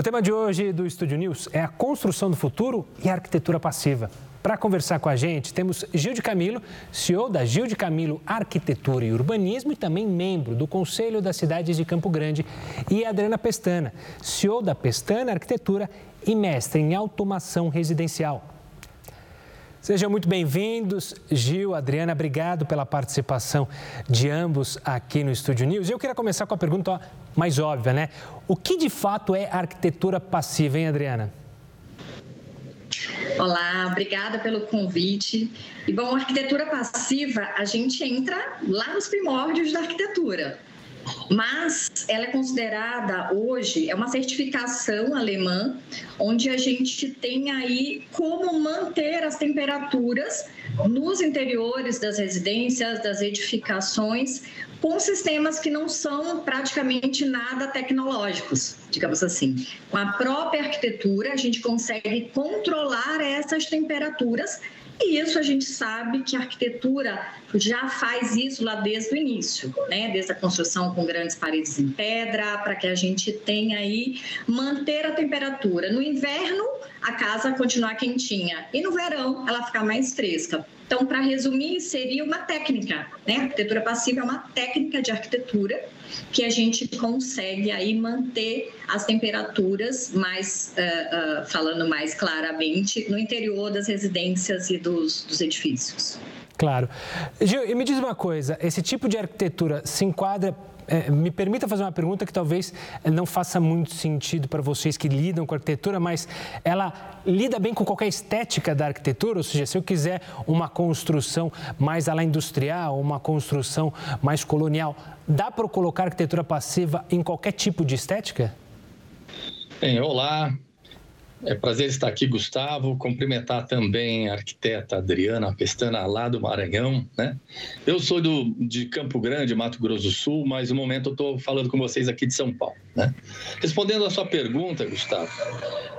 O tema de hoje do Estúdio News é a construção do futuro e a arquitetura passiva. Para conversar com a gente, temos Gil de Camilo, CEO da Gil de Camilo Arquitetura e Urbanismo e também membro do Conselho das Cidades de Campo Grande, e Adriana Pestana, CEO da Pestana Arquitetura e mestre em automação residencial. Sejam muito bem-vindos, Gil, Adriana, obrigado pela participação de ambos aqui no Estúdio News. Eu queria começar com a pergunta mais óbvia, né? O que de fato é arquitetura passiva, hein, Adriana? Olá, obrigada pelo convite. E bom, arquitetura passiva, a gente entra lá nos primórdios da arquitetura mas ela é considerada hoje é uma certificação alemã onde a gente tem aí como manter as temperaturas nos interiores das residências, das edificações, com sistemas que não são praticamente nada tecnológicos, digamos assim. Com a própria arquitetura, a gente consegue controlar essas temperaturas e isso a gente sabe que a arquitetura já faz isso lá desde o início, né? Desde a construção com grandes paredes em pedra, para que a gente tenha aí manter a temperatura. No inverno, a casa continuar quentinha e no verão ela ficar mais fresca. Então, para resumir, seria uma técnica, né? A arquitetura passiva é uma técnica de arquitetura que a gente consegue aí manter as temperaturas mais, uh, uh, falando mais claramente, no interior das residências e dos, dos edifícios. Claro. Gil, e me diz uma coisa, esse tipo de arquitetura se enquadra é, me permita fazer uma pergunta que talvez não faça muito sentido para vocês que lidam com arquitetura, mas ela lida bem com qualquer estética da arquitetura? Ou seja, se eu quiser uma construção mais à la industrial, uma construção mais colonial, dá para colocar arquitetura passiva em qualquer tipo de estética? Bem, olá, é prazer estar aqui, Gustavo. Cumprimentar também a arquiteta Adriana Pestana, lá do Maranhão. Né? Eu sou do, de Campo Grande, Mato Grosso do Sul, mas no momento eu estou falando com vocês aqui de São Paulo. Né? Respondendo a sua pergunta, Gustavo,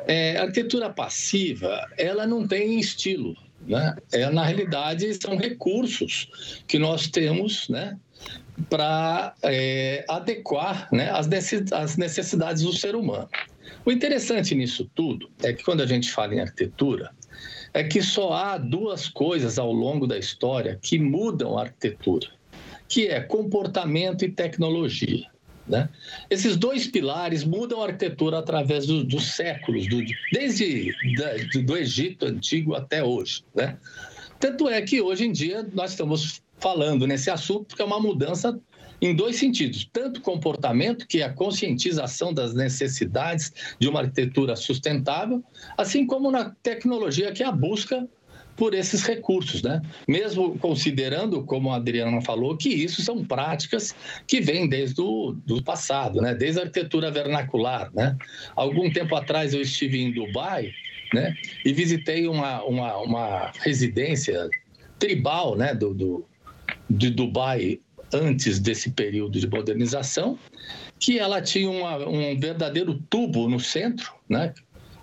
é, a arquitetura passiva ela não tem estilo. Né? É, na realidade, são recursos que nós temos né, para é, adequar né, as necessidades do ser humano. O interessante nisso tudo é que quando a gente fala em arquitetura, é que só há duas coisas ao longo da história que mudam a arquitetura, que é comportamento e tecnologia. Né? Esses dois pilares mudam a arquitetura através do, dos séculos, do, desde da, do Egito antigo até hoje. Né? Tanto é que hoje em dia nós estamos falando nesse assunto porque é uma mudança em dois sentidos: tanto comportamento, que é a conscientização das necessidades de uma arquitetura sustentável, assim como na tecnologia, que é a busca por esses recursos, né? Mesmo considerando, como a Adriana falou, que isso são práticas que vêm desde o do passado, né? Desde a arquitetura vernacular, né? Algum tempo atrás eu estive em Dubai, né? E visitei uma, uma, uma residência tribal, né? Do, do, de Dubai antes desse período de modernização, que ela tinha uma, um verdadeiro tubo no centro, né,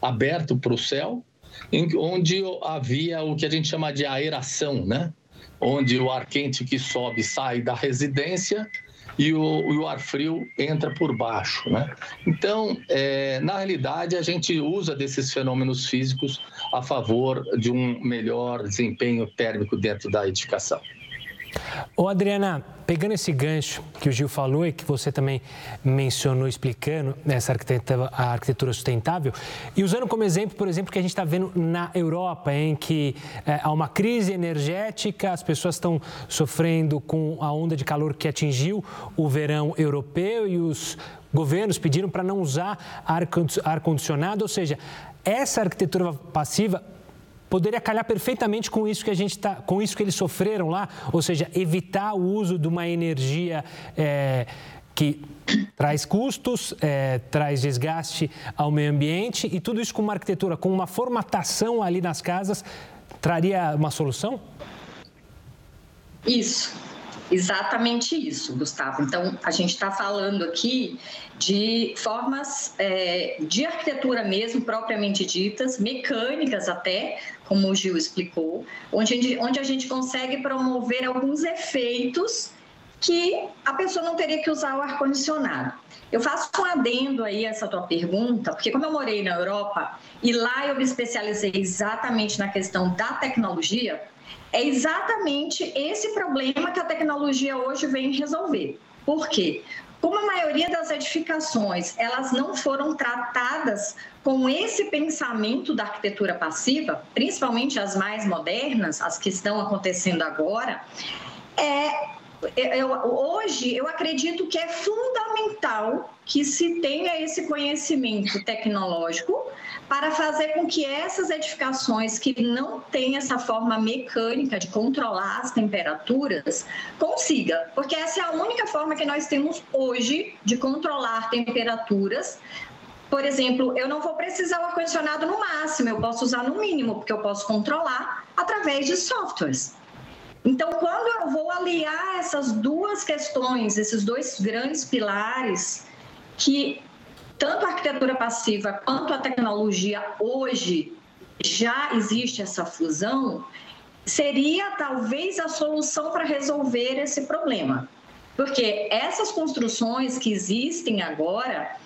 aberto para o céu, em, onde havia o que a gente chama de aeração, né, onde o ar quente que sobe sai da residência e o, e o ar frio entra por baixo. Né? Então, é, na realidade, a gente usa desses fenômenos físicos a favor de um melhor desempenho térmico dentro da edificação. Ô Adriana, pegando esse gancho que o Gil falou e que você também mencionou explicando essa arquitetura, a arquitetura sustentável, e usando como exemplo, por exemplo, que a gente está vendo na Europa, em que é, há uma crise energética, as pessoas estão sofrendo com a onda de calor que atingiu o verão europeu e os governos pediram para não usar ar-condicionado, ou seja, essa arquitetura passiva poderia calhar perfeitamente com isso que a gente está, com isso que eles sofreram lá, ou seja, evitar o uso de uma energia é, que traz custos, é, traz desgaste ao meio ambiente e tudo isso com uma arquitetura, com uma formatação ali nas casas, traria uma solução? Isso. Exatamente isso, Gustavo. Então, a gente está falando aqui de formas é, de arquitetura mesmo, propriamente ditas, mecânicas até, como o Gil explicou, onde, onde a gente consegue promover alguns efeitos que a pessoa não teria que usar o ar-condicionado. Eu faço um adendo aí a essa tua pergunta, porque como eu morei na Europa e lá eu me especializei exatamente na questão da tecnologia, é exatamente esse problema que a tecnologia hoje vem resolver. Por quê? Como a maioria das edificações elas não foram tratadas com esse pensamento da arquitetura passiva, principalmente as mais modernas, as que estão acontecendo agora, é eu, hoje eu acredito que é fundamental que se tenha esse conhecimento tecnológico para fazer com que essas edificações que não têm essa forma mecânica de controlar as temperaturas consiga, porque essa é a única forma que nós temos hoje de controlar temperaturas. Por exemplo, eu não vou precisar o ar-condicionado no máximo, eu posso usar no mínimo, porque eu posso controlar através de softwares. Então, quando eu vou aliar essas duas questões, esses dois grandes pilares, que tanto a arquitetura passiva quanto a tecnologia hoje já existe essa fusão, seria talvez a solução para resolver esse problema. Porque essas construções que existem agora,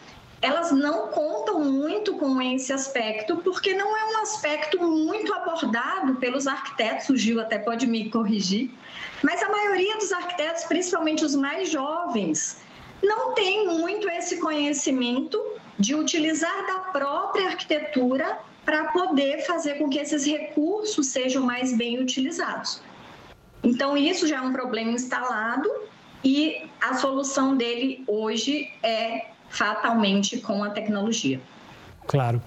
elas não contam muito com esse aspecto, porque não é um aspecto muito abordado pelos arquitetos, o Gil até pode me corrigir, mas a maioria dos arquitetos, principalmente os mais jovens, não tem muito esse conhecimento de utilizar da própria arquitetura para poder fazer com que esses recursos sejam mais bem utilizados. Então, isso já é um problema instalado e a solução dele hoje é fatalmente com a tecnologia. Claro.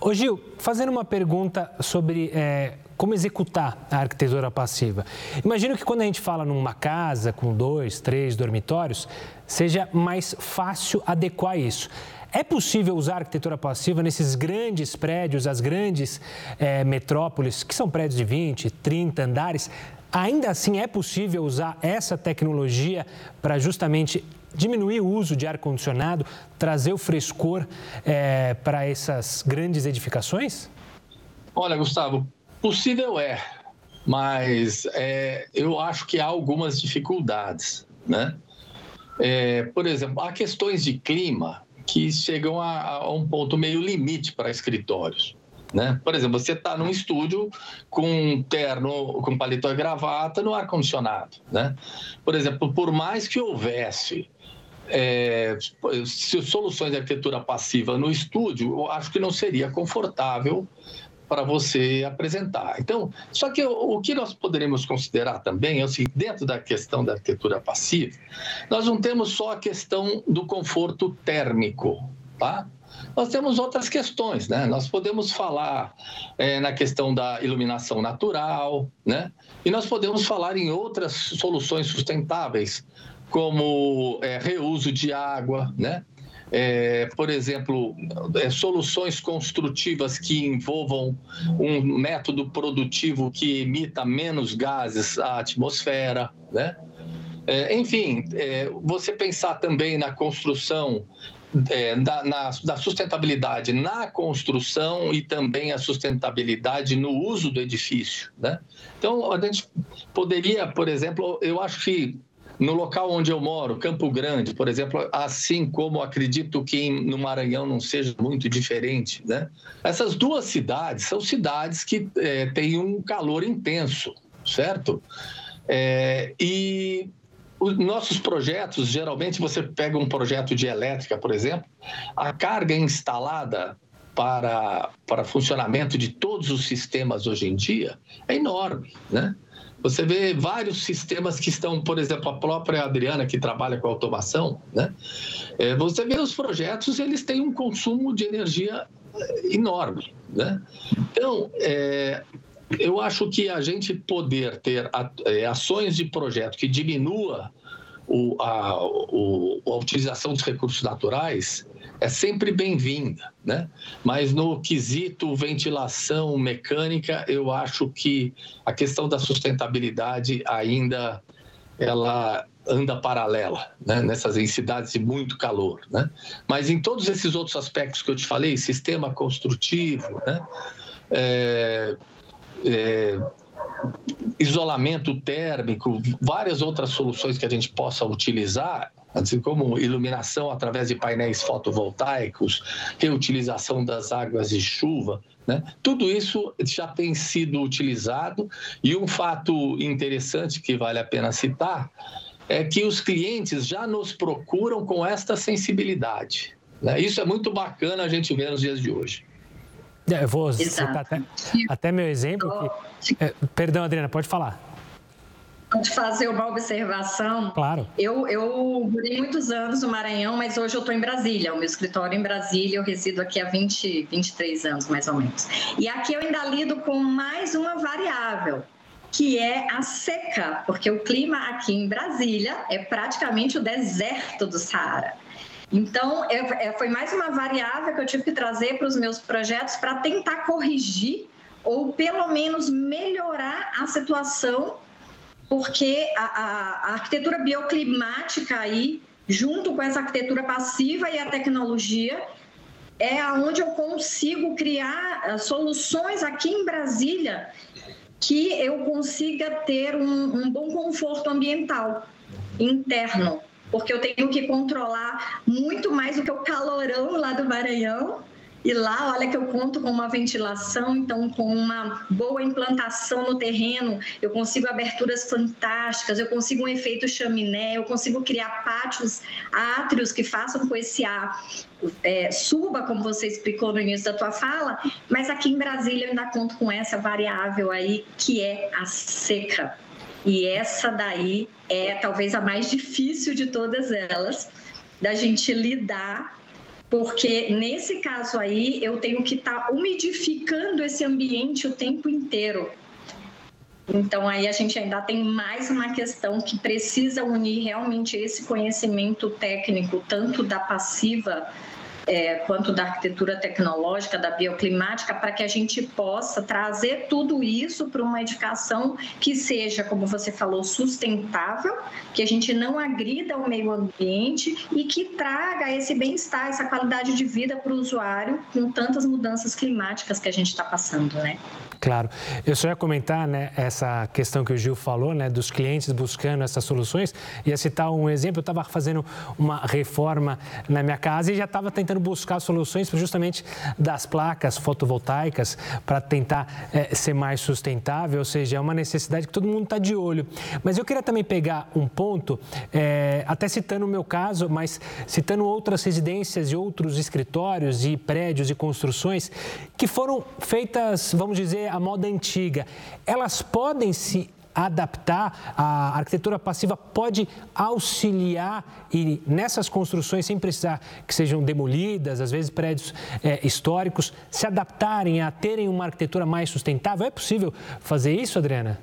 Ô Gil, fazendo uma pergunta sobre é, como executar a arquitetura passiva. Imagino que quando a gente fala numa casa com dois, três dormitórios, seja mais fácil adequar isso. É possível usar arquitetura passiva nesses grandes prédios, as grandes é, metrópoles, que são prédios de 20, 30 andares? Ainda assim, é possível usar essa tecnologia para justamente diminuir o uso de ar-condicionado, trazer o frescor é, para essas grandes edificações? Olha, Gustavo, possível é, mas é, eu acho que há algumas dificuldades, né? É, por exemplo, há questões de clima que chegam a, a um ponto meio limite para escritórios. Né? Por exemplo, você está num estúdio com terno, com paletó e gravata no ar-condicionado. Né? Por exemplo, por mais que houvesse é, soluções de arquitetura passiva no estúdio, eu acho que não seria confortável para você apresentar. Então, só que o, que nós poderíamos considerar também é o seguinte, dentro da questão da arquitetura passiva, nós não temos só a questão do conforto térmico, tá? Nós temos outras questões, né? Nós podemos falar é, na questão da iluminação natural, né? E nós podemos falar em outras soluções sustentáveis, como é, reuso de água, né? É, por exemplo, é, soluções construtivas que envolvam um método produtivo que emita menos gases à atmosfera, né? É, enfim, é, você pensar também na construção é, da, na, da, sustentabilidade na construção e também a sustentabilidade no uso do edifício. Né? Então, a gente poderia, por exemplo, eu acho que no local onde eu moro, Campo Grande, por exemplo, assim como acredito que no Maranhão não seja muito diferente, né? Essas duas cidades são cidades que é, têm um calor intenso, certo? É, e os nossos projetos, geralmente você pega um projeto de elétrica, por exemplo, a carga instalada para, para funcionamento de todos os sistemas hoje em dia é enorme, né? Você vê vários sistemas que estão, por exemplo, a própria Adriana, que trabalha com automação, né? É, você vê os projetos, eles têm um consumo de energia é, enorme, né? Então, é, eu acho que a gente poder ter é, ações de projeto que diminua o, a, o, a utilização dos recursos naturais é sempre bem-vinda, né? Mas no quesito ventilação mecânica, eu acho que a questão da sustentabilidade ainda ela anda paralela, né? Nessas em cidades de muito calor, né? Mas em todos esses outros aspectos que eu te falei, sistema construtivo, né? É, é, isolamento térmico, várias outras soluções que a gente possa utilizar, assim como iluminação através de painéis fotovoltaicos, reutilização das águas de chuva, né? tudo isso já tem sido utilizado. E um fato interessante que vale a pena citar é que os clientes já nos procuram com esta sensibilidade. Né? Isso é muito bacana a gente ver nos dias de hoje. É, eu vou citar até, até, meu exemplo. Que, é, perdão, Adriana, pode falar. Pode fazer uma observação. Claro. Eu, eu morei muitos anos no Maranhão, mas hoje eu estou em Brasília. O meu escritório é em Brasília, eu resido aqui há 20, 23 anos, mais ou menos. E aqui eu ainda lido com mais uma variável, que é a seca, porque o clima aqui em Brasília é praticamente o deserto do Saara. Então, é, foi mais uma variável que eu tive que trazer para os meus projetos para tentar corrigir ou pelo menos melhorar a situação, porque a, a, a arquitetura bioclimática aí, junto com essa arquitetura passiva e a tecnologia, é aonde eu consigo criar ah, soluções aqui em Brasília que eu consiga ter um, um bom conforto ambiental interno porque eu tenho que controlar muito mais do que o calorão lá do Maranhão. E lá, olha que eu conto com uma ventilação, então com uma boa implantação no terreno, eu consigo aberturas fantásticas, eu consigo um efeito chaminé, eu consigo criar pátios, átrios que façam com esse ar é, suba, como você explicou no início da tua fala, mas aqui em Brasília eu ainda conto com essa variável aí que é a seca. E essa daí é talvez a mais difícil de todas elas, da gente lidar, porque nesse caso aí eu tenho que estar tá umidificando esse ambiente o tempo inteiro. Então aí a gente ainda tem mais uma questão que precisa unir realmente esse conhecimento técnico, tanto da passiva é, quanto da arquitetura tecnológica, da bioclimática, para que a gente possa trazer tudo isso para uma edificação que seja, como você falou, sustentável, que a gente não agrida o meio ambiente e que traga esse bem-estar, essa qualidade de vida para o usuário com tantas mudanças climáticas que a gente está passando, né? Claro. Eu só ia comentar né, essa questão que o Gil falou, né, dos clientes buscando essas soluções. Ia citar um exemplo, eu estava fazendo uma reforma na minha casa e já estava tentando buscar soluções justamente das placas fotovoltaicas para tentar é, ser mais sustentável, ou seja, é uma necessidade que todo mundo está de olho. Mas eu queria também pegar um ponto, é, até citando o meu caso, mas citando outras residências e outros escritórios e prédios e construções que foram feitas, vamos dizer, a moda antiga, elas podem se adaptar, a arquitetura passiva pode auxiliar e nessas construções, sem precisar que sejam demolidas, às vezes prédios é, históricos, se adaptarem a terem uma arquitetura mais sustentável? É possível fazer isso, Adriana?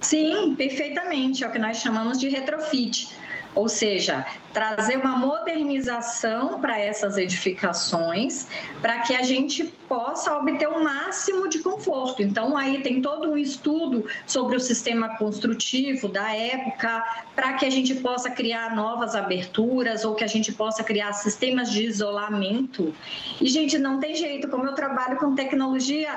Sim, perfeitamente. É o que nós chamamos de retrofit ou seja, trazer uma modernização para essas edificações, para que a gente possa obter o máximo de conforto. Então, aí tem todo um estudo sobre o sistema construtivo da época, para que a gente possa criar novas aberturas ou que a gente possa criar sistemas de isolamento. E, gente, não tem jeito, como eu trabalho com tecnologia,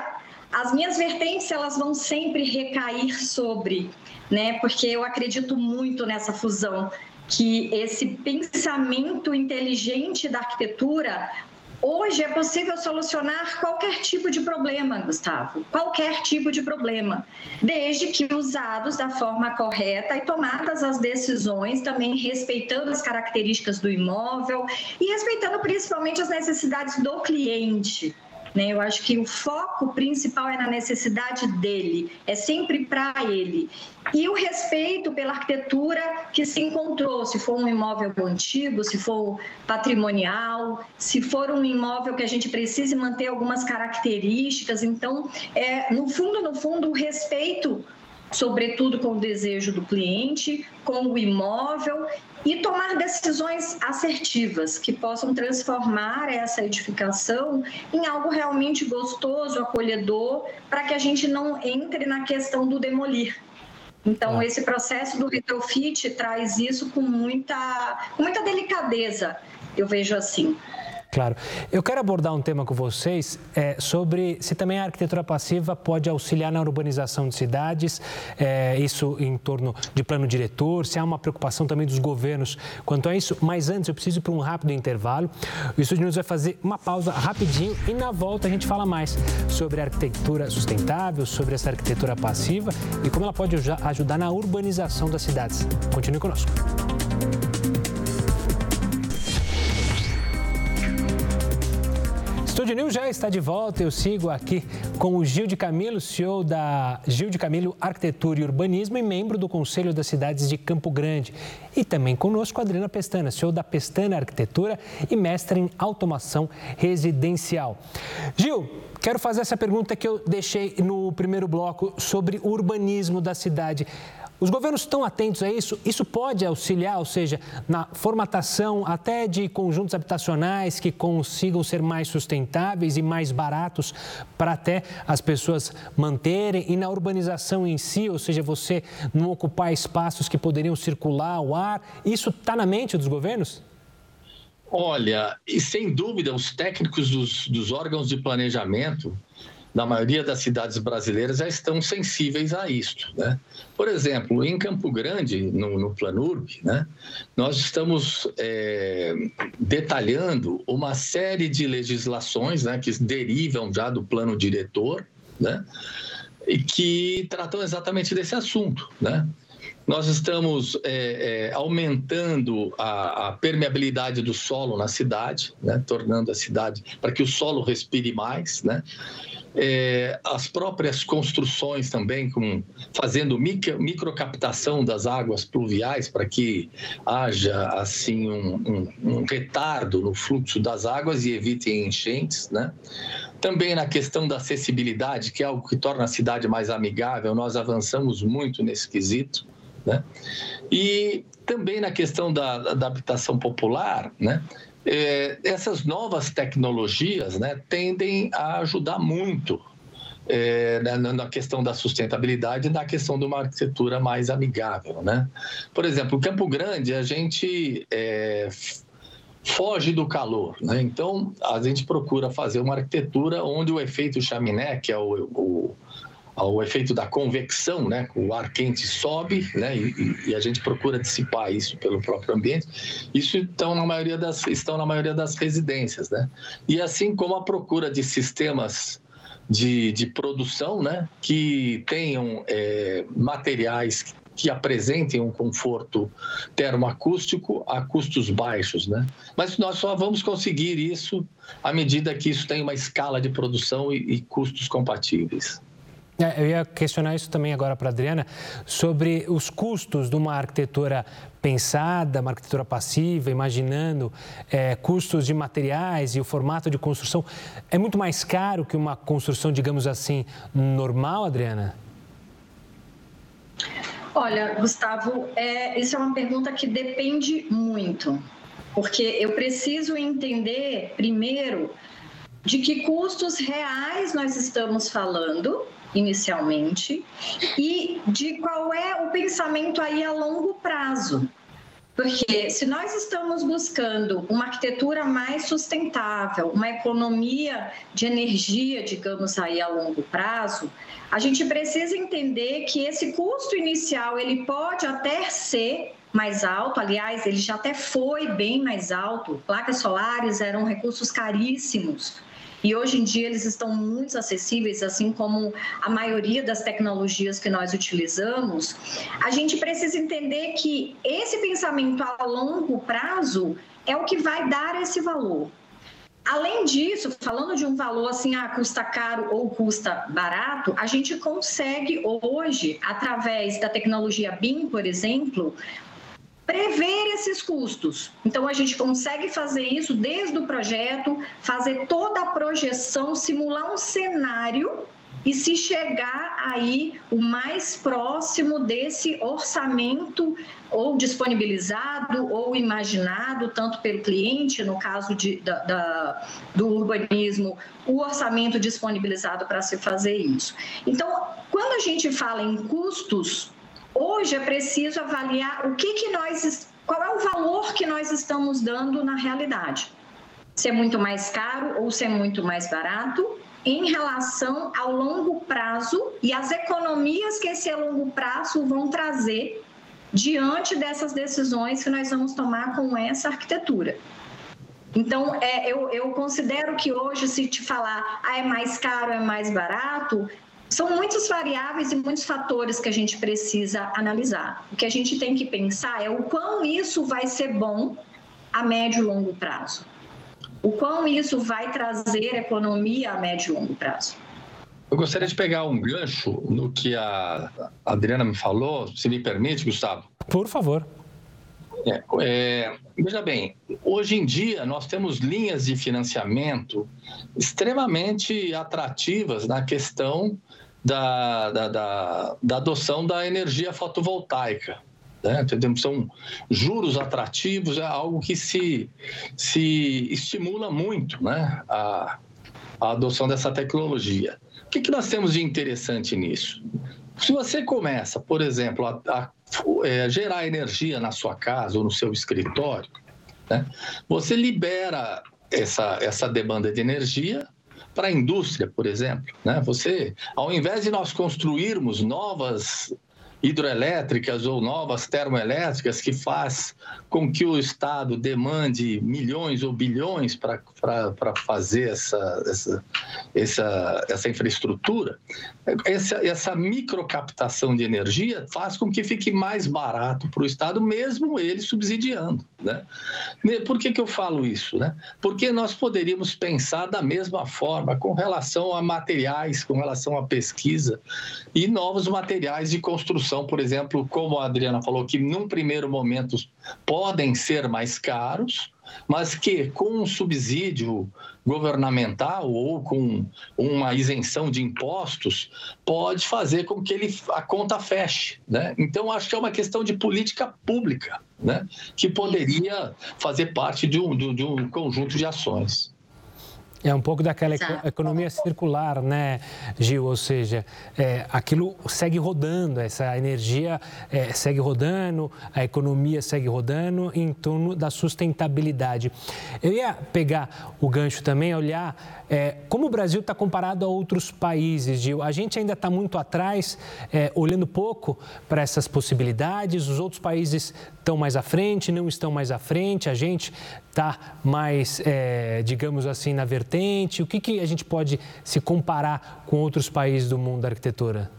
as minhas vertentes elas vão sempre recair sobre, né? Porque eu acredito muito nessa fusão que esse pensamento inteligente da arquitetura Hoje é possível solucionar qualquer tipo de problema, Gustavo, qualquer tipo de problema, desde que usados da forma correta e tomadas as decisões, também respeitando as características do imóvel e respeitando principalmente as necessidades do cliente. Né? Eu acho que o foco principal é na necessidade dele, é sempre para ele. E o respeito pela arquitetura que se encontrou, se for um imóvel antigo, se for patrimonial, se for um imóvel que a gente precise manter algumas características. Então, é, no fundo, no fundo, o respeito sobretudo com o desejo do cliente, com o imóvel e tomar decisões assertivas que possam transformar essa edificação em algo realmente gostoso, acolhedor, para que a gente não entre na questão do demolir. Então, ah. esse processo do retrofit traz isso com muita, com muita delicadeza, eu vejo assim. Claro. Eu quero abordar um tema com vocês é, sobre se também a arquitetura passiva pode auxiliar na urbanização de cidades, é, isso em torno de plano diretor, se há uma preocupação também dos governos quanto a isso. Mas antes, eu preciso ir para um rápido intervalo. O Estúdio News vai fazer uma pausa rapidinho e na volta a gente fala mais sobre arquitetura sustentável, sobre essa arquitetura passiva e como ela pode ajudar na urbanização das cidades. Continue conosco. Estúdio News já está de volta. Eu sigo aqui com o Gil de Camilo, CEO da Gil de Camilo Arquitetura e Urbanismo e membro do Conselho das Cidades de Campo Grande. E também conosco a Adriana Pestana, CEO da Pestana Arquitetura e mestre em automação residencial. Gil, quero fazer essa pergunta que eu deixei no primeiro bloco sobre o urbanismo da cidade. Os governos estão atentos a isso? Isso pode auxiliar, ou seja, na formatação até de conjuntos habitacionais que consigam ser mais sustentáveis e mais baratos para até as pessoas manterem e na urbanização em si, ou seja, você não ocupar espaços que poderiam circular o ar. Isso está na mente dos governos? Olha, e sem dúvida, os técnicos dos, dos órgãos de planejamento na maioria das cidades brasileiras já estão sensíveis a isto. Né? Por exemplo, em Campo Grande, no, no Planurb, né, nós estamos é, detalhando uma série de legislações né, que derivam já do plano diretor né, e que tratam exatamente desse assunto. Né? Nós estamos é, é, aumentando a, a, permeabilidade do solo na cidade, né, tornando a cidade para que o solo respire mais, né? é, as próprias construções também, com, fazendo micro, microcaptação das águas pluviais para que haja assim um, um, um, retardo no fluxo das águas e evitem enchentes, né? Também na questão da acessibilidade, que é algo que torna a cidade mais amigável, nós avançamos muito nesse quesito, né? E também na questão da, da habitação popular, né? é, essas novas tecnologias né, tendem a ajudar muito é, na, na, questão da sustentabilidade e na questão de uma arquitetura mais amigável. Né? Por exemplo, o Campo Grande, a gente é, foge do calor. Né? Então, a gente procura fazer uma arquitetura onde o efeito chaminé, que é o, o ao efeito da convecção, né? O ar quente sobe, né? E, e, a gente procura dissipar isso pelo próprio ambiente. Isso estão na maioria das estão na maioria das residências, né? E assim como a procura de sistemas de, de produção, né? Que tenham é, materiais que apresentem um conforto termoacústico a custos baixos, né? Mas nós só vamos conseguir isso à medida que isso tem uma escala de produção e, e custos compatíveis. É, eu ia questionar isso também agora para a Adriana, sobre os custos de uma arquitetura pensada, uma arquitetura passiva, imaginando é, custos de materiais e o formato de construção. É muito mais caro que uma construção, digamos assim, normal, Adriana? Olha, Gustavo, é, isso é uma pergunta que depende muito, porque eu preciso entender, primeiro, de que custos reais nós estamos falando inicialmente e de qual é o pensamento aí a longo prazo. Porque se nós estamos buscando uma arquitetura mais sustentável, uma economia de energia, digamos aí a longo prazo, a gente precisa entender que esse custo inicial ele pode até ser mais alto, aliás, ele já até foi bem mais alto. Placas solares eram recursos caríssimos e hoje em dia eles estão muito acessíveis, assim como a maioria das tecnologias que nós utilizamos. A gente precisa entender que esse pensamento a longo prazo é o que vai dar esse valor. Além disso, falando de um valor assim, ah, custa caro ou custa barato, a gente consegue hoje, através da tecnologia BIM, por exemplo, prever esses custos. Então, a gente consegue fazer isso desde o projeto, fazer toda a projeção, simular um cenário e se chegar aí o mais próximo desse orçamento ou disponibilizado ou imaginado, tanto pelo cliente, no caso de, da, da, do urbanismo, o orçamento disponibilizado para se fazer isso. Então, quando a gente fala em custos, Hoje é preciso avaliar o que, que nós, qual é o valor que nós estamos dando na realidade. ser muito mais caro ou ser muito mais barato em relação ao longo prazo e as economias que esse longo prazo vão trazer diante dessas decisões que nós vamos tomar com essa arquitetura. Então, é, eu, eu considero que hoje, se te falar, ah, é mais caro, é mais barato, são muitas variáveis e muitos fatores que a gente precisa analisar. O que a gente tem que pensar é o quão isso vai ser bom a médio e longo prazo. O quão isso vai trazer economia a médio e longo prazo. Eu gostaria de pegar um gancho no que a Adriana me falou, se me permite, Gustavo. Por favor. É, é, veja bem, hoje em dia nós temos linhas de financiamento extremamente atrativas na questão da, da, da, da adoção da energia fotovoltaica. Né? São juros atrativos, é algo que se, se estimula muito né? a, a adoção dessa tecnologia. O que, que nós temos de interessante nisso? Se você começa, por exemplo, a, a é, gerar energia na sua casa ou no seu escritório, né? você libera essa, essa demanda de energia para a indústria, por exemplo. Né? Você, ao invés de nós construirmos novas hidroelétricas ou novas termoelétricas que faz com que o Estado demande milhões ou bilhões para fazer essa, essa, essa, essa infraestrutura, essa, essa microcaptação de energia faz com que fique mais barato para o Estado, mesmo ele subsidiando. Né? Por que, que eu falo isso? Né? Porque nós poderíamos pensar da mesma forma com relação a materiais, com relação à pesquisa e novos materiais de construção, por exemplo, como a Adriana falou, que num primeiro momento podem ser mais caros, mas que com um subsídio governamental ou com uma isenção de impostos pode fazer com que ele, a conta feche. Né? Então, acho que é uma questão de política pública né? que poderia fazer parte de um, de um conjunto de ações. É um pouco daquela economia circular, né, Gil? Ou seja, é, aquilo segue rodando, essa energia é, segue rodando, a economia segue rodando em torno da sustentabilidade. Eu ia pegar o gancho também, olhar é, como o Brasil está comparado a outros países, Gil? A gente ainda está muito atrás, é, olhando pouco para essas possibilidades. Os outros países estão mais à frente, não estão mais à frente. A gente está mais, é, digamos assim, na vertente. O que, que a gente pode se comparar com outros países do mundo da arquitetura?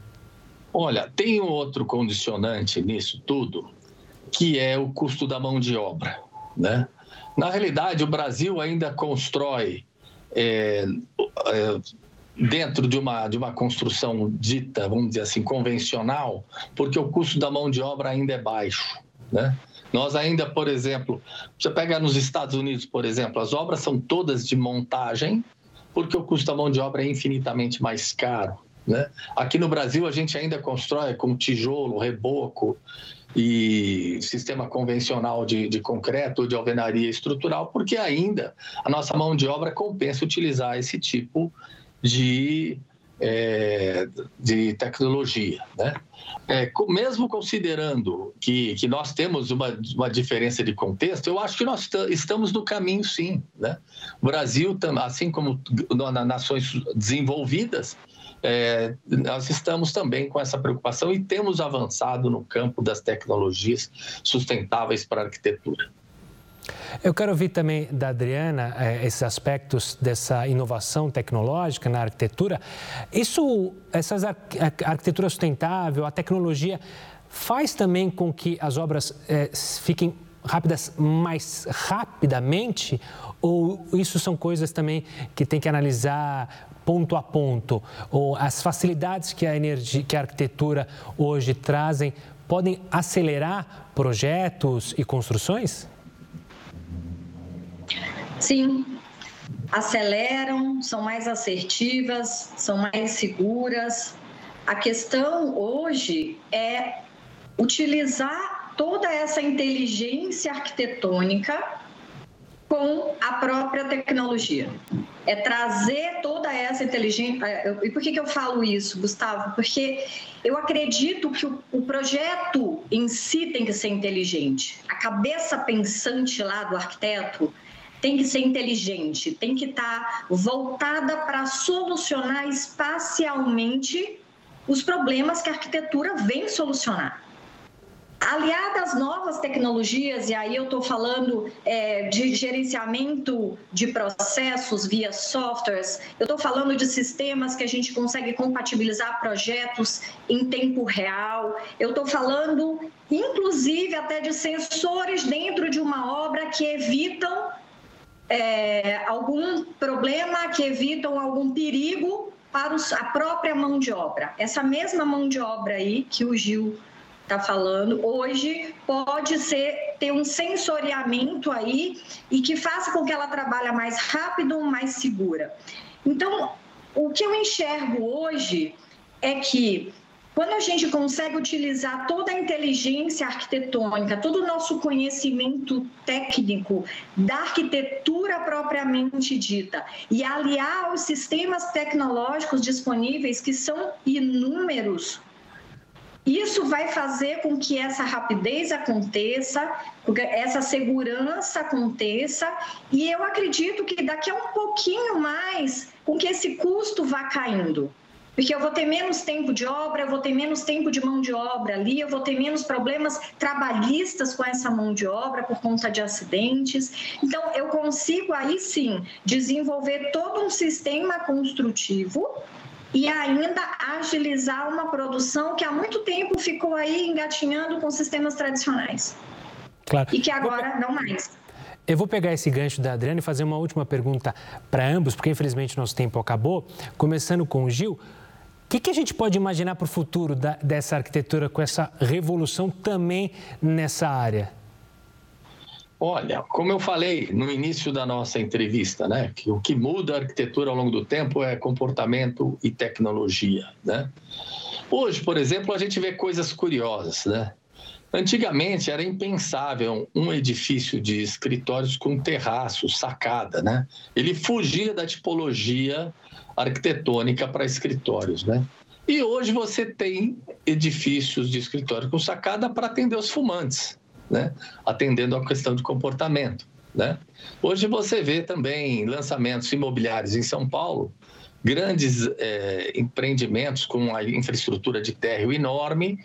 Olha, tem um outro condicionante nisso tudo, que é o custo da mão de obra, né? Na realidade, o Brasil ainda constrói é, é, dentro de uma, de uma construção dita, vamos dizer assim, convencional, porque o custo da mão de obra ainda é baixo. Né? Nós ainda, por exemplo, você pega nos Estados Unidos, por exemplo, as obras são todas de montagem, porque o custo da mão de obra é infinitamente mais caro. Né? Aqui no Brasil, a gente ainda constrói com tijolo, reboco, e sistema convencional de, de concreto ou de alvenaria estrutural, porque ainda a nossa mão de obra compensa utilizar esse tipo de, é, de tecnologia. Né? É, mesmo considerando que, que nós temos uma, uma diferença de contexto, eu acho que nós estamos no caminho sim. Né? O Brasil, assim como nas nações desenvolvidas, é, nós estamos também com essa preocupação e temos avançado no campo das tecnologias sustentáveis para a arquitetura. Eu quero ouvir também da Adriana é, esses aspectos dessa inovação tecnológica na arquitetura. Isso, essas a arquitetura sustentável, a tecnologia faz também com que as obras é, fiquem rápidas mais rapidamente ou isso são coisas também que tem que analisar ponto a ponto, ou as facilidades que a energia, que a arquitetura hoje trazem, podem acelerar projetos e construções? Sim, aceleram, são mais assertivas, são mais seguras. A questão hoje é utilizar toda essa inteligência arquitetônica com a própria tecnologia. É trazer toda essa inteligência. É, e por que, que eu falo isso, Gustavo? Porque eu acredito que o, o projeto em si tem que ser inteligente. A cabeça pensante lá do arquiteto tem que ser inteligente, tem que estar tá voltada para solucionar espacialmente os problemas que a arquitetura vem solucionar. Aliada às novas tecnologias, e aí eu estou falando é, de gerenciamento de processos via softwares, eu estou falando de sistemas que a gente consegue compatibilizar projetos em tempo real, eu estou falando, inclusive, até de sensores dentro de uma obra que evitam é, algum problema, que evitam algum perigo para a própria mão de obra. Essa mesma mão de obra aí que o Gil está falando, hoje pode ser ter um sensoriamento aí e que faça com que ela trabalhe mais rápido, mais segura. Então, o que eu enxergo hoje é que quando a gente consegue utilizar toda a inteligência arquitetônica, todo o nosso conhecimento técnico da arquitetura propriamente dita e aliar aos sistemas tecnológicos disponíveis, que são inúmeros isso vai fazer com que essa rapidez aconteça, essa segurança aconteça, e eu acredito que daqui a um pouquinho mais, com que esse custo vá caindo. Porque eu vou ter menos tempo de obra, eu vou ter menos tempo de mão de obra ali, eu vou ter menos problemas trabalhistas com essa mão de obra por conta de acidentes. Então, eu consigo aí sim desenvolver todo um sistema construtivo e ainda agilizar uma produção que há muito tempo ficou aí engatinhando com sistemas tradicionais. Claro. E que agora não mais. Eu vou pegar esse gancho da Adriana e fazer uma última pergunta para ambos, porque infelizmente nosso tempo acabou. Começando com o Gil. Que, que a gente pode imaginar para o futuro da, dessa arquitetura com essa revolução também nessa área? Olha, como eu falei no início da nossa entrevista, né, que o que muda a arquitetura ao longo do tempo é comportamento e tecnologia, né? Hoje, por exemplo, a gente vê coisas curiosas, né? Antigamente era impensável um edifício de escritórios com terraço, sacada, né? Ele fugia da tipologia arquitetônica para escritórios, né? E hoje você tem edifícios de escritório com sacada para atender os fumantes, né? atendendo à questão de comportamento. Né? Hoje você vê também lançamentos imobiliários em São Paulo, grandes é, empreendimentos com a infraestrutura de térreo enorme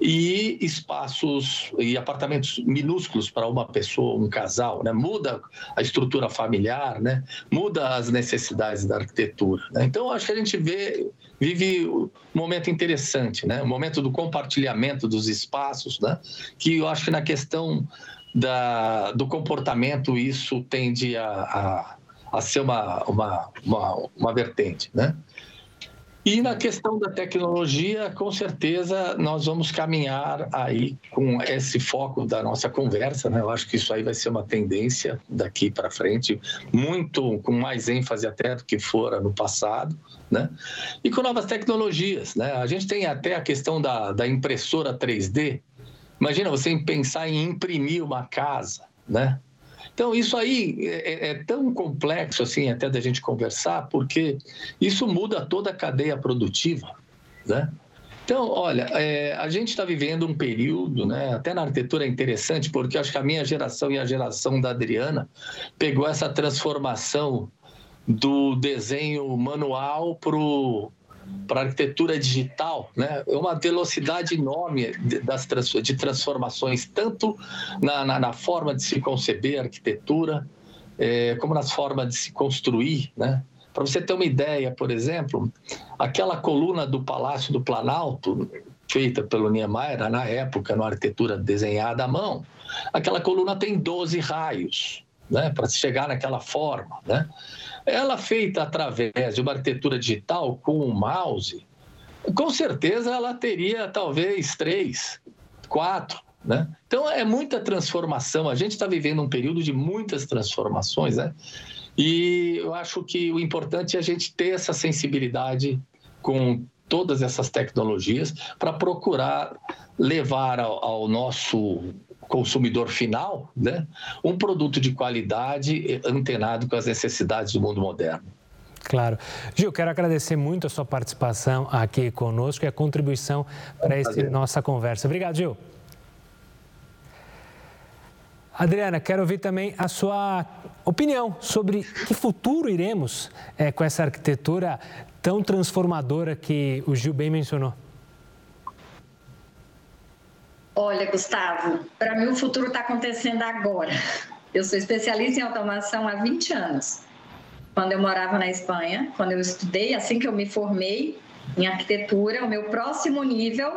e espaços e apartamentos minúsculos para uma pessoa, um casal, né? Muda a estrutura familiar, né? Muda as necessidades da arquitetura. Né? Então acho que a gente vê vive um momento interessante, né? O momento do compartilhamento dos espaços, né? Que eu acho que na questão da, do comportamento isso tende a, a, a ser uma, uma, uma, uma vertente, né? E na questão da tecnologia, com certeza nós vamos caminhar aí com esse foco da nossa conversa, né? Eu acho que isso aí vai ser uma tendência daqui para frente, muito com mais ênfase até do que fora no passado, né? E com novas tecnologias, né? A gente tem até a questão da, da impressora 3D. Imagina você pensar em imprimir uma casa, né? Então, isso aí é, é, é, tão complexo, assim, até da gente conversar, porque isso muda toda a cadeia produtiva, né? Então, olha, é, a gente está vivendo um período, né? Até na arquitetura é interessante, porque acho que a minha geração e a geração da Adriana pegou essa transformação do desenho manual para o para a arquitetura digital, né? é uma velocidade enorme das, de transformações, tanto na, na, na forma de se conceber a arquitetura, é, como nas formas de se construir. Né? Para você ter uma ideia, por exemplo, aquela coluna do Palácio do Planalto, feita pelo Niemeyer na época, na arquitetura desenhada à mão, aquela coluna tem 12 raios né? para chegar naquela forma. Né? Ela feita através de uma arquitetura digital com um mouse, com certeza ela teria talvez três, quatro. Né? Então é muita transformação. A gente está vivendo um período de muitas transformações, né? E eu acho que o importante é a gente ter essa sensibilidade com todas essas tecnologias para procurar levar ao, ao nosso consumidor final, né, um produto de qualidade antenado com as necessidades do mundo moderno. Claro. Gil, quero agradecer muito a sua participação aqui conosco e a contribuição para essa nossa conversa. Obrigado, Gil. Adriana, quero ouvir também a sua opinião sobre que futuro iremos é, com essa arquitetura tão transformadora que o Gil bem mencionou. Olha, Gustavo, para mim o futuro está acontecendo agora. Eu sou especialista em automação há 20 anos. Quando eu morava na Espanha, quando eu estudei, assim que eu me formei em arquitetura, o meu próximo nível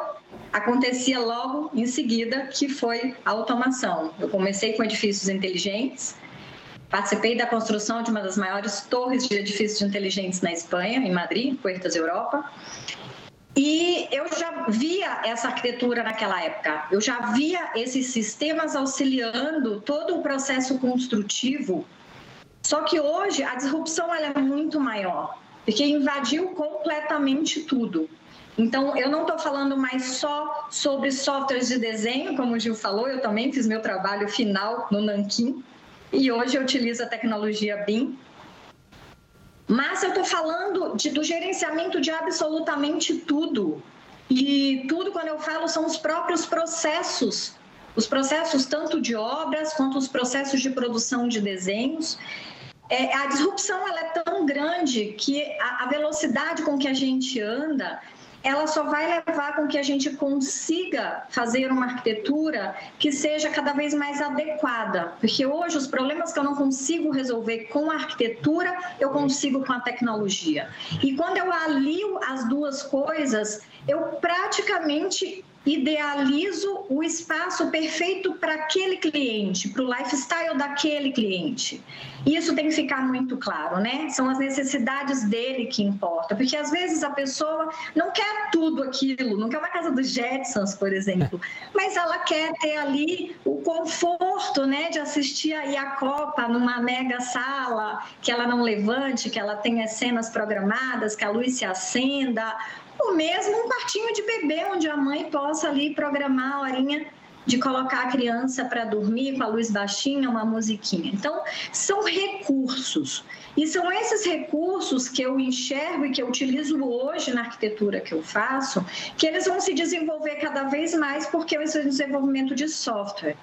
acontecia logo em seguida, que foi a automação. Eu comecei com edifícios inteligentes, participei da construção de uma das maiores torres de edifícios inteligentes na Espanha, em Madrid, Puertas Europa. E eu já via essa arquitetura naquela época, eu já via esses sistemas auxiliando todo o processo construtivo. Só que hoje a disrupção é muito maior, porque invadiu completamente tudo. Então, eu não estou falando mais só sobre softwares de desenho, como o Gil falou, eu também fiz meu trabalho final no Nanquim e hoje eu utilizo a tecnologia BIM. Mas eu estou falando de, do gerenciamento de absolutamente tudo. E tudo, quando eu falo, são os próprios processos. Os processos tanto de obras quanto os processos de produção de desenhos. É, a disrupção ela é tão grande que a, a velocidade com que a gente anda ela só vai levar com que a gente consiga fazer uma arquitetura que seja cada vez mais adequada, porque hoje os problemas que eu não consigo resolver com a arquitetura, eu consigo com a tecnologia. E quando eu alio as duas coisas, eu praticamente idealizo o espaço perfeito para aquele cliente, para o lifestyle daquele cliente. Isso tem que ficar muito claro, né? São as necessidades dele que importam, porque às vezes a pessoa não quer tudo aquilo, não quer uma casa dos Jetsons, por exemplo, mas ela quer ter ali o conforto, né, de assistir aí a Copa numa mega sala, que ela não levante, que ela tenha cenas programadas, que a luz se acenda, ou mesmo um quartinho de bebê onde a mãe possa ali programar a horinha de colocar a criança para dormir com a luz baixinha, uma musiquinha. Então, são recursos. E são esses recursos que eu enxergo e que eu utilizo hoje na arquitetura que eu faço, que eles vão se desenvolver cada vez mais porque eu estou desenvolvimento de software.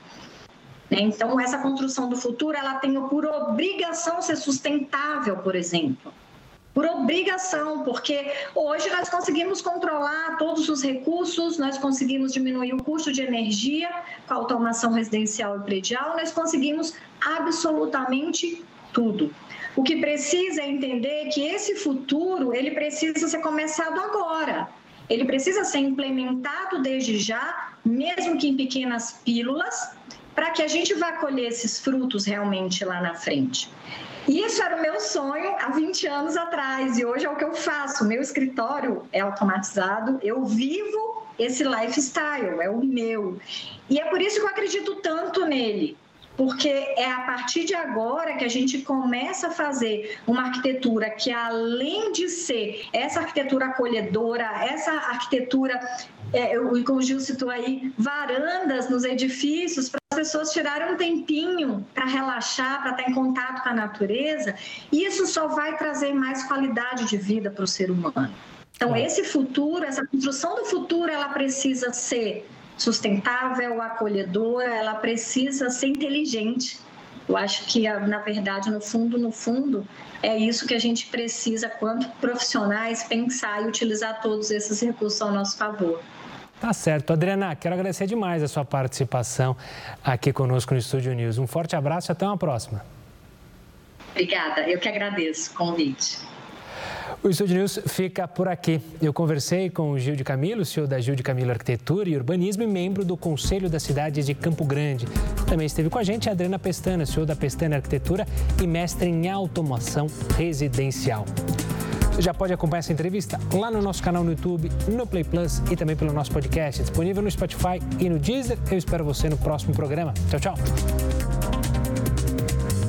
Então, essa construção do futuro, ela tem por obrigação ser sustentável, por exemplo por obrigação, porque hoje nós conseguimos controlar todos os recursos, nós conseguimos diminuir o custo de energia com a automação residencial e predial, nós conseguimos absolutamente tudo. O que precisa é entender que esse futuro, ele precisa ser começado agora. Ele precisa ser implementado desde já, mesmo que em pequenas pílulas, para que a gente vá colher esses frutos realmente lá na frente. Isso era o meu sonho há 20 anos atrás e hoje é o que eu faço. Meu escritório é automatizado, eu vivo esse lifestyle, é o meu. E é por isso que eu acredito tanto nele, porque é a partir de agora que a gente começa a fazer uma arquitetura que, além de ser essa arquitetura acolhedora, essa arquitetura, é, como o Gil citou aí, varandas nos edifícios pessoas tiraram um tempinho para relaxar, para estar em contato com a natureza, isso só vai trazer mais qualidade de vida para o ser humano. Então, esse futuro, essa construção do futuro, ela precisa ser sustentável, acolhedora, ela precisa ser inteligente. Eu acho que, na verdade, no fundo, no fundo, é isso que a gente precisa, quanto profissionais, pensar e utilizar todos esses recursos ao nosso favor. Tá certo. Adriana, quero agradecer demais a sua participação aqui conosco no Estúdio News. Um forte abraço e até uma próxima. Obrigada, eu que agradeço o convite. O Estúdio News fica por aqui. Eu conversei com o Gil de Camilo, CEO da Gil de Camilo Arquitetura e Urbanismo e membro do Conselho da Cidade de Campo Grande. Também esteve com a gente a Adriana Pestana, CEO da Pestana Arquitetura e mestre em automação residencial. Já pode acompanhar essa entrevista lá no nosso canal no YouTube, no Play Plus e também pelo nosso podcast, disponível no Spotify e no Deezer. Eu espero você no próximo programa. Tchau, tchau.